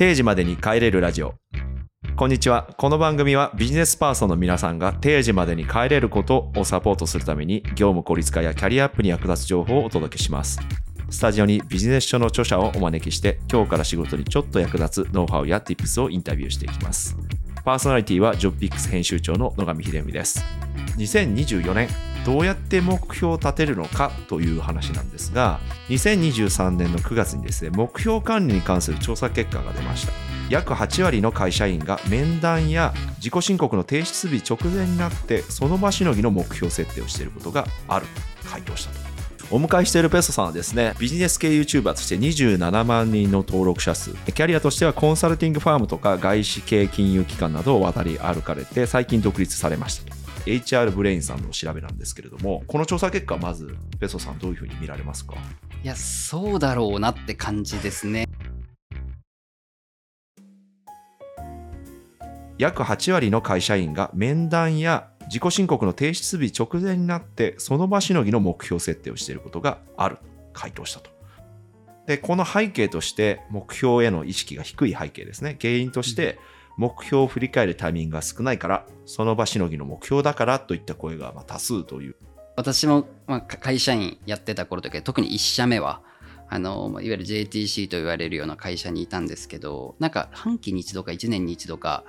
定時までに帰れるラジオ。こんにちは。この番組はビジネスパーソンの皆さんが定時までに帰れることをサポートするために業務効率化やキャリアアップに役立つ情報をお届けします。スタジオにビジネス書の著者をお招きして今日から仕事にちょっと役立つノウハウや Tips をインタビューしていきます。パーソナリティはジョブピックス編集長の野上秀美です。2024年どうやって目標を立てるのかという話なんですが2023年の9月にですね目標管理に関する調査結果が出ました。約8割の会社員が面談や自己申告の提出日直前になってその場しのぎの目標設定をしていることがあると回答したと。お迎えしているペソさんはですねビジネス系 YouTuber として27万人の登録者数。キャリアとしてはコンサルティングファームとか外資系金融機関などを渡り歩かれて最近独立されましたと。HR ブレインさんの調べなんですけれどもこの調査結果まずペソさんどういうふうに見られますか？いやそうだろうなって感じですね。約8割の会社員が面談や自己申告の提出日直前になってその場しのぎの目標設定をしていることがある回答したと。でこの背景として目標への意識が低い背景ですね原因として目標を振り返るタイミングが少ないからその場しのぎの目標だからといった声がまあ多数という私も、まあ、会社員やってた頃とか特に1社目はあのいわゆる JTC と言われるような会社にいたんですけどなんか半期に一度か1年に一度か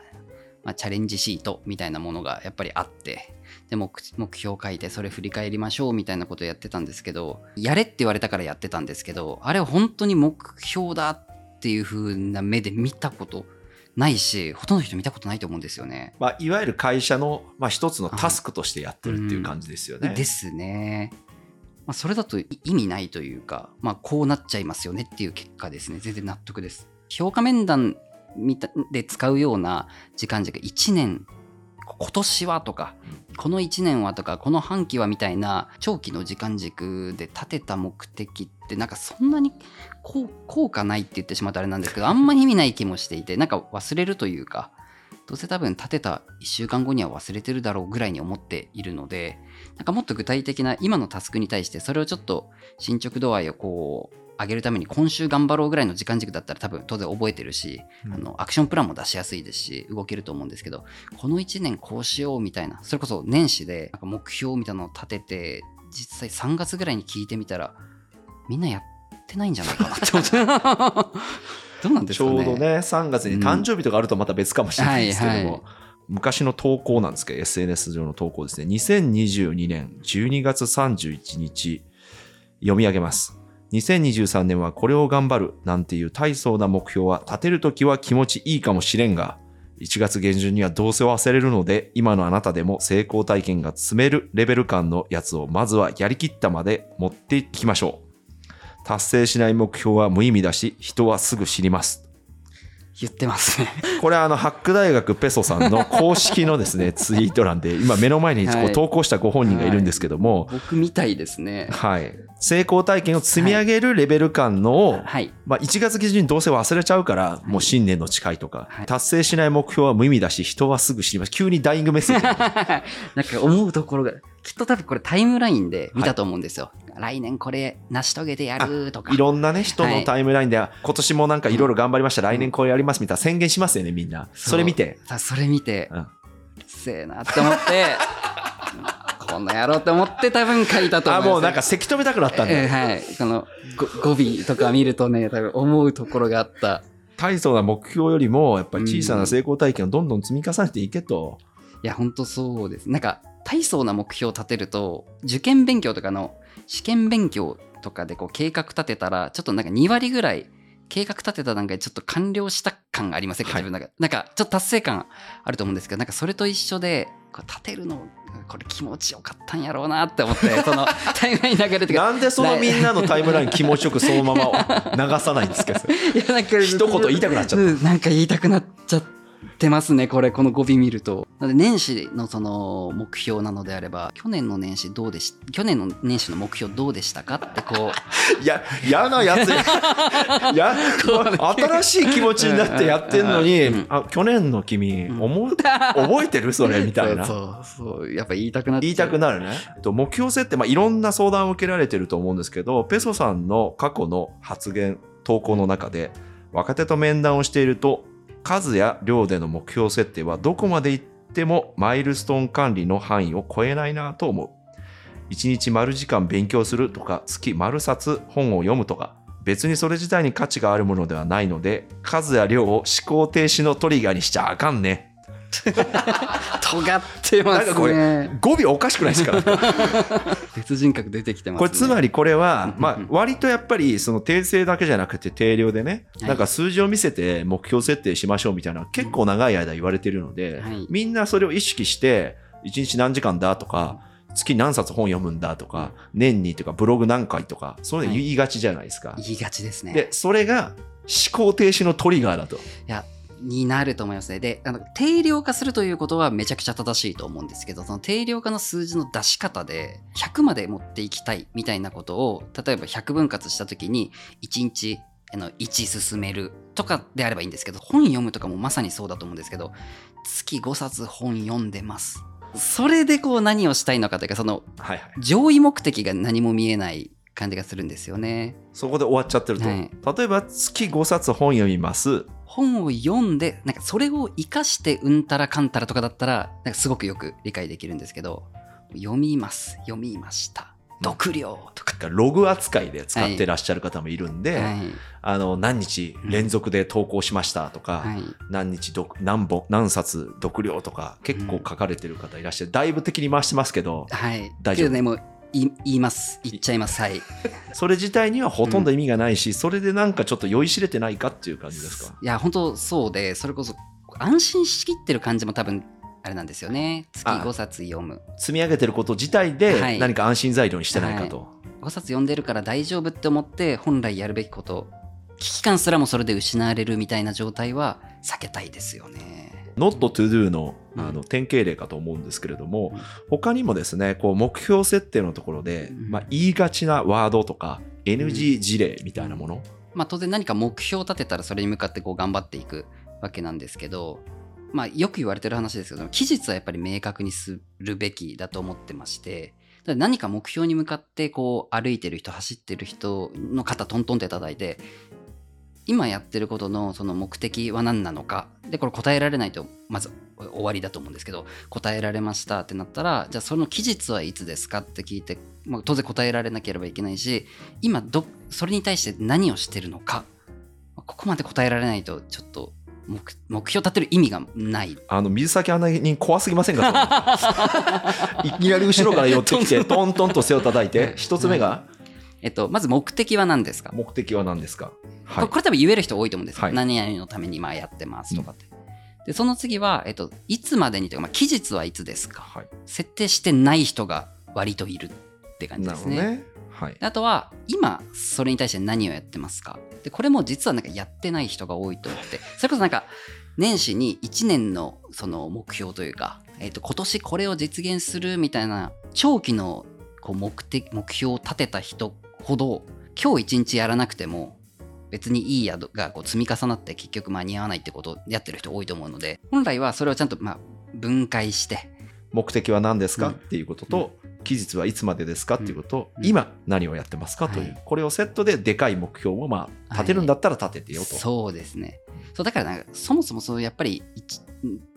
まあ、チャレンジシートみたいなものがやっぱりあってで目目標を書いてそれ振り返りましょうみたいなことをやってたんですけどやれって言われたからやってたんですけどあれは本当に目標だっていう風な目で見たことないしほとんどの人見たことないと思うんですよね。まあ、いわゆる会社の、まあ、一つのタスクとしてやってるっていう感じですよね。うん、ですね。まあ、それだと意味ないというか、まあ、こうなっちゃいますよねっていう結果ですね全然納得です。評価面談で使うような時間軸1年。今年はとかこの1年はとかこの半期はみたいな長期の時間軸で立てた目的ってなんかそんなに効果ないって言ってしまうとあれなんですけどあんまり意味ない気もしていてなんか忘れるというかどうせ多分立てた1週間後には忘れてるだろうぐらいに思っているのでなんかもっと具体的な今のタスクに対してそれをちょっと進捗度合いをこう上げるために今週頑張ろうぐらいの時間軸だったら多分当然覚えてるし、うん、あのアクションプランも出しやすいですし動けると思うんですけどこの1年こうしようみたいなそれこそ年始でなんか目標みたいなのを立てて実際3月ぐらいに聞いてみたらみんなやってないんじゃないかなって思って。どうなんですかね。ちょうどね3月に誕生日とかあるとまた別かもしれないですけども、うん。はいはい。昔の投稿なんですけど SNS 上の投稿ですね。2022年12月31日読み上げます2023年はこれを頑張るなんていう大層な目標は立てるときは気持ちいいかもしれんが、1月下旬にはどうせ忘れるので、今のあなたでも成功体験が積めるレベル感のやつをまずはやりきったまで持っていきましょう。達成しない目標は無意味だし、人はすぐ知ります。言ってますね。これあのハック大学ペソさんの公式のですね ツイート欄で今目の前にこう投稿したご本人がいるんですけども、はい、僕みたいですね。はい。成功体験を積み上げるレベル感のを、はい、まあ、1月下旬にどうせ忘れちゃうから、もう新年の誓いとか、はい、達成しない目標は無意味だし人はすぐ知ります。急にダイイングメッセージ なんか思うところがきっと多分これタイムラインで見たと思うんですよ、来年これ成し遂げてやるとか。いろんなね人のタイムラインで、はい、今年もなんかいろいろ頑張りました、うん、来年これやりますみたいな宣言しますよねみんな。それ見て。それ見て、うん、せえなって思って。こんなやろうって思って多分書いたと思うあもうなんかせき止めたくなったんだ、えー、はい。この語尾とか見るとね多分思うところがあった。大層な目標よりもやっぱり小さな成功体験をどんどん積み重ねていけと、うん、いや本当そうです。なんか大層な目標を立てると受験勉強とかの試験勉強とかでこう計画立てたらちょっとなんか2割ぐらい計画立てた段階でちょっと完了した感がありませんか、はい、自分の中なんかちょっと達成感あると思うんですけどなんかそれと一緒でこう立てるのこれ気持ちよかったんやろうなって思って そのタイムライン流れてなんでそのみんなのタイムライン気持ちよくそのまま流さないんですか？いやなんか一言言いたくなっちゃった、なんか言いたくなっちゃってってますね、これ、この語尾見ると。なので、年始のその目標なのであれば、去年の年始どうでし、去年の年始の目標どうでしたかってこう。い や、嫌なやつや。新しい気持ちになってやってんのに、うん、あ、去年の君、う覚えてるそれみたいな。そうそう。やっぱ言いたくなっ言いたくなるね。目標設定、まあ、いろんな相談を受けられてると思うんですけど、ペソさんの過去の発言、投稿の中で、若手と面談をしていると数や量での目標設定はどこまでいってもマイルストーン管理の範囲を超えないなと思う。一日丸時間勉強するとか月丸冊本を読むとか別にそれ自体に価値があるものではないので数や量を思考停止のトリガーにしちゃあかんね。尖ってますなんかこれね語尾おかしくないですか？別人格出てきてますね。これつまりこれは、まあ割とやっぱりその訂正だけじゃなくて定量でね、はい。なんか数字を見せて目標設定しましょうみたいな結構長い間言われてるので、はい。みんなそれを意識して1日何時間だとか月何冊本読むんだとか年にとかブログ何回とかそういうの言いがちじゃないですか。言いがちですね。でそれが思考停止のトリガーだと。いやになると思いますね。で、あの定量化するということはめちゃくちゃ正しいと思うんですけど、その定量化の数字の出し方で100まで持っていきたいみたいなことを、例えば100分割したときに1日あの1進めるとかであればいいんですけど、本読むとかもまさにそうだと思うんですけど、月5冊本読んでます。それでこう何をしたいのかというか、その上位目的が何も見えない感じがするんですよね。そこで終わっちゃってると、はい例えば月5冊本読みます本を読んでなんかそれを生かしてうんたらかんたらとかだったらなんかすごくよく理解できるんですけど読みます。読みました。読量とか、ログ扱いで使ってらっしゃる方もいるんで、はい。あの何日連続で投稿しましたとか、はい、何日読何本何冊読量とか結構書かれてる方いらっしゃる、だいぶ敵に回してますけどはい、大丈夫。ねもうい言います。言っちゃいます。はい。い それ自体にはほとんど意味がないし、それでなんかちょっと酔いしれてないかっていう感じですか？や本当そうでそれこそ安心しきってる感じも多分あれなんですよね。月あ5冊読む。積み上げてること自体はでい。何か安心材料にしてないかと、5冊読んでるから大丈夫って思って本来やるべきこと危機感すらもそれで失われるみたいな状態は避けたいですよね Not to do のうん。あの典型例かと思うんですけれども、うん。他にもですねこう目標設定のところで、うん。まあ、言いがちなワードとか NG 事例みたいなもの、まあ、当然何か目標を立てたらそれに向かってこう頑張っていくわけなんですけど、まあ、よく言われてる話ですけど期日はやっぱり明確にするべきだと思ってまして何か目標に向かってこう歩いてる人走ってる人の肩トントンって叩いて今やってることのその目的は何なのか。でこれ答えられないとまず終わりだと思うんですけど答えられましたってなったらじゃあその期日はいつですかって聞いて、まあ、当然答えられなければいけないし今どそれに対して何をしてるのか。ここまで答えられないとちょっと目目標立てる意味がない。あの水先案内人怖すぎませんか？いきなり後ろから寄ってきてトントンと背を叩いて。一つ目がえっとまず目的は何ですか、目的は何ですか？はい。これ多分言える人多いと思うんですよ、はい。何々のためにまあやってますとかって、でその次は、えっと、いつまでにというか、まあ、期日はいつですか？はい。設定してない人が割といるって感じですね。ね。はい。であとは今それに対して何をやってますか？でこれも実はなんかやってない人が多いと思って。それこそなんか年始に1年のその目標というか、えっと今年これを実現するみたいな長期のこう目的目標を立てた人ほど今日一日やらなくても別にいい宿がこう積み重なって結局間に合わないってことをやってる人多いと思うので本来はそれをちゃんとまあ分解して目的は何ですか、うん。っていうことと、期日はいつまでですか？っていうことと、うん。今何をやってますか？という、はいこれをセットででかい目標をまあ立てるんだったら立ててよと、そうですね。そうだからそもそもそうやっぱり一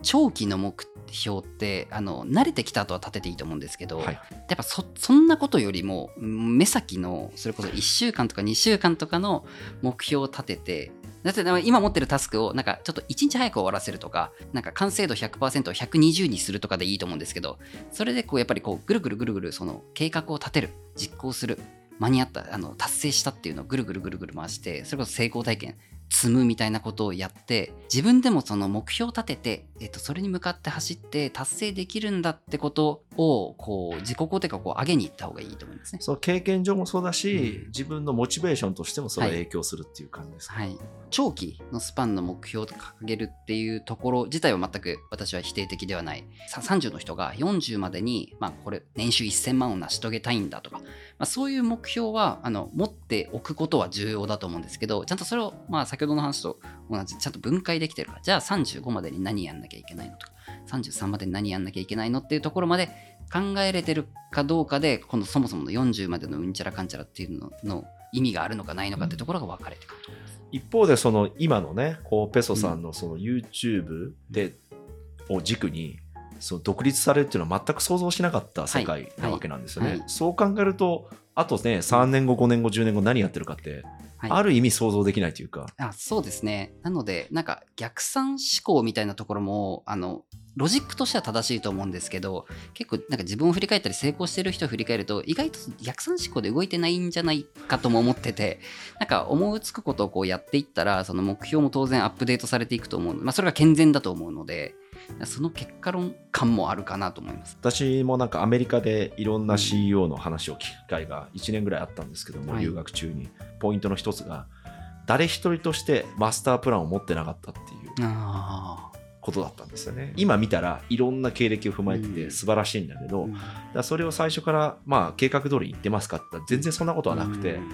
長期の目標ってあの慣れてきた後は立てていいと思うんですけど、はい。やっぱそそんなことよりもうん目先のそれこそ1週間とか2週間とかの目標を立ててだって今持ってるタスクをなんかちょっと1日早く終わらせるとかなんか完成度100%を120にするとかでいいと思うんですけどそれでこうやっぱりこうぐるぐるぐるぐるその計画を立てる実行する間に合ったあの達成したっていうのをぐるぐるぐるぐる回してそれこそ成功体験積むみたいなことをやって自分でもその目標を立てて、えっと、それに向かって走って達成できるんだってことをこう自己肯定感をこう上げに行った方がいいと思いますね。その経験上もそうだし、うん。自分のモチベーションとしてもそれははい影響するっていう感じですか、はい、長期のスパンの目標を掲げるっていうところ自体は全く私は否定的ではない。さ30の人が40までに、まあ、これ年収1000万を成し遂げたいんだとか、まあ、そういう目標はあの持っておくことは重要だと思うんですけどちゃんとそれを、まあ、先ほどの話と同じちゃんと分解できてるから。じゃあ35までに何やんなきゃいけないのとか。33までに何やんなきゃいけないのっていうところまで考えれてるかどうかでこのそもそもの40までのうんちゃらかんちゃらっていうのの意味があるのかないのかってところが分かれてくると思います。一方でその今のねこうペソさんのその YouTube で、を軸にその独立されるっていうのは全く想像しなかった世界なわけなんですよね。はい。はい。そう考えるとあとね3年後5年後10年後何やってるかって、はいある意味想像できないというか。あそうですね。なので、なんか逆算思考みたいなところも、あの、ロジックとしては正しいと思うんですけど、結構なんか自分を振り返ったり成功してる人を振り返ると、意外と逆算思考で動いてないんじゃないかとも思ってて、なんか思いつくことをこうやっていったら、その目標も当然アップデートされていくと思うまあそれが健全だと思うので、その結果論感もあるかなと思います。私もなんかアメリカでいろんな CEO の話を聞く機会が1年ぐらいあったんですけども、はい。留学中に。ポイントの一つが誰一人としてマスタープランを持ってなかったっていうあことだったんですよね。今見たらいろんな経歴を踏まえてうん。て素晴らしいんだけど、あ。だからそれを最初からまあ計画通り言ってますかって全然そんなことはなくて、うん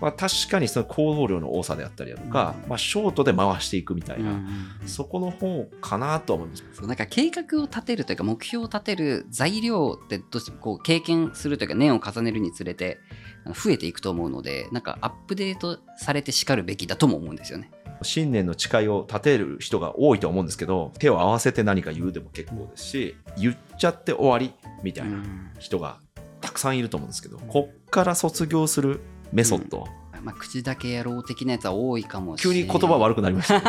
まあ、確かにその行動量の多さであったりだとか、まあ、ショートで回していくみたいな、そこの方かなとは思いますそうなんか計画を立てるというか目標を立てる材料ってどうしてもこう経験するというか年を重ねるにつれて増えていくと思うのでなんかアップデートされてしかるべきだとも思うんですよね。信念の誓いを立てる人が多いと思うんですけど手を合わせて何か言うでも結構ですし言っちゃって終わりみたいな人がたくさんいると思うんですけどこっから卒業するメソッド、まあ、口だけやろう的なやつは多いかもしれない。急に言葉悪くなりましたね。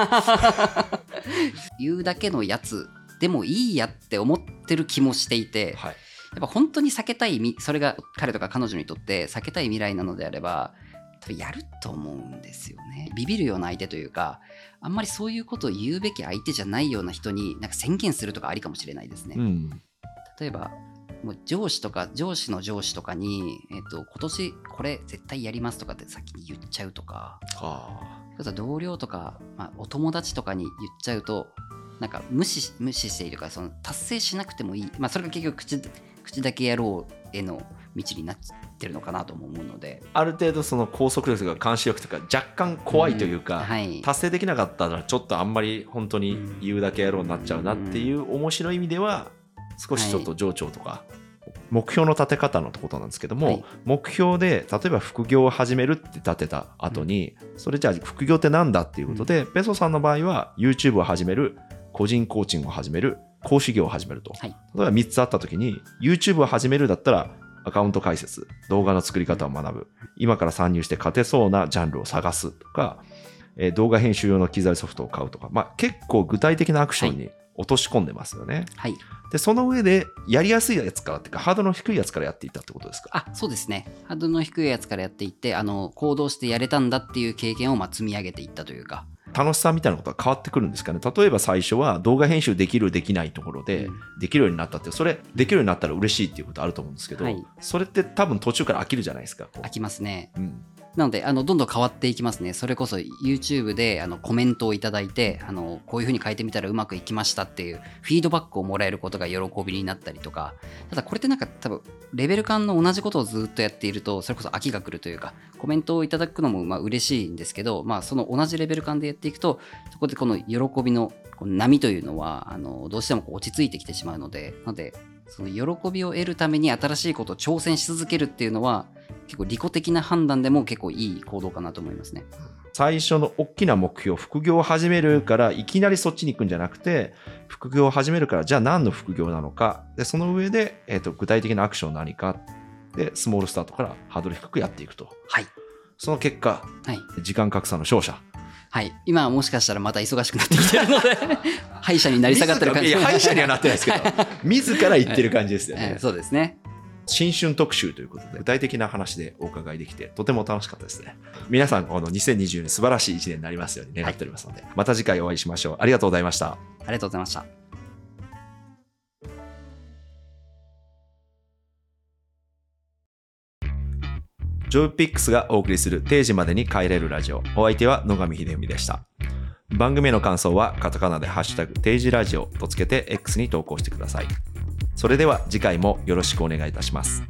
言うだけのやつでもいいやって思ってる気もしていて、はい。やっぱ本当に避けたいみそれが彼とか彼女にとって避けたい未来なのであれば多分やると思うんですよね。ビビるような相手というかあんまりそういうことを言うべき相手じゃないような人になんか宣言するとかありかもしれないですね、うん。例えばもう上司とか上司の上司とかに、えっと今年これ絶対やりますとかって先に言っちゃうとかはそれこそ同僚とか、まあ、お友達とかに言っちゃうとなんか無視無視しているかその達成しなくてもいい、まあ、それが結局口口だけやろうへの道になってるのかなとも思うので。あ、ある程度その拘束力とか監視力とか若干怖いというか、ん。はい、達成できなかったらちょっとあんまり本当に言うだけやろうになっちゃうなっていう面白い意味では少しちょっと情緒とか目標の立て方のことなんですけども、はい。目標で例えば副業を始めるって立てた後にそれじゃあ副業ってなんだっていうことでペソさんの場合は YouTube を始める個人コーチングを始める講師業を始めると。はい。例えば3つあった時に YouTube を始めるだったらアカウント開設動画の作り方を学ぶ。今から参入して勝てそうなジャンルを探すとか、えー動画編集用の機材ソフトを買うとか、まあ、結構具体的なアクションに落とし込んでますよね、はい。でその上でやりやすいやつからっていうかハードルの低いやつからやっていったってことですか？あそうですね。ハードルの低いやつからやっていってあの行動してやれたんだっていう経験をまあ積み上げていったというか、楽しさみたいなことは変わってくるんですかね？例えば最初は動画編集できるできないところでうん。できるようになったってそれできるようになったら嬉しいっていうことあると思うんですけど、はい。それって多分途中から飽きるじゃないですか飽きますね。うんなのであのどんどん変わっていきますね。それこそ YouTube であのコメントをいただいてあのこういうふうに変えてみたらうまくいきましたっていうフィードバックをもらえることが喜びになったりとかただこれってなんか多分レベル感の同じことをずっとやっているとそれこそ飽きが来るというかコメントをいただくのもまあ嬉しいんですけど、まあ、その同じレベル感でやっていくとそこでこの喜びのこう波というのはあのどうしてもこう落ち着いてきてしまうのでなのでその喜びを得るために新しいことを挑戦し続けるっていうのは結構利己的な判断でも結構いい行動かなと思いますね。最初の大きな目標副業を始めるからいきなりそっちに行くんじゃなくて副業を始めるからじゃあ何の副業なのかでその上で、えー、と具体的なアクション何かでスモールスタートからハードル低くやっていくとはい。その結果はい。時間格差の勝者はい。今はもしかしたらまた忙しくなってきてるので、歯医者になり下がってる感じ。いや歯医者にはなってないですけど 自ら言ってる感じですよねえーそうですね。新春特集ということで具体的な話でお伺いできてとても楽しかったですね皆さんこの2020年素晴らしい1年になりますように願っておりますので、また次回お会いしましょうありがとうございましたありがとうございました。ジョブピックスがお送りする定時までに帰れるラジオ。お相手は野上秀文でした。番組への感想はカタカナでハッシュタグ定時ラジオとつけて X に投稿してください。それでは次回もよろしくお願いいたします。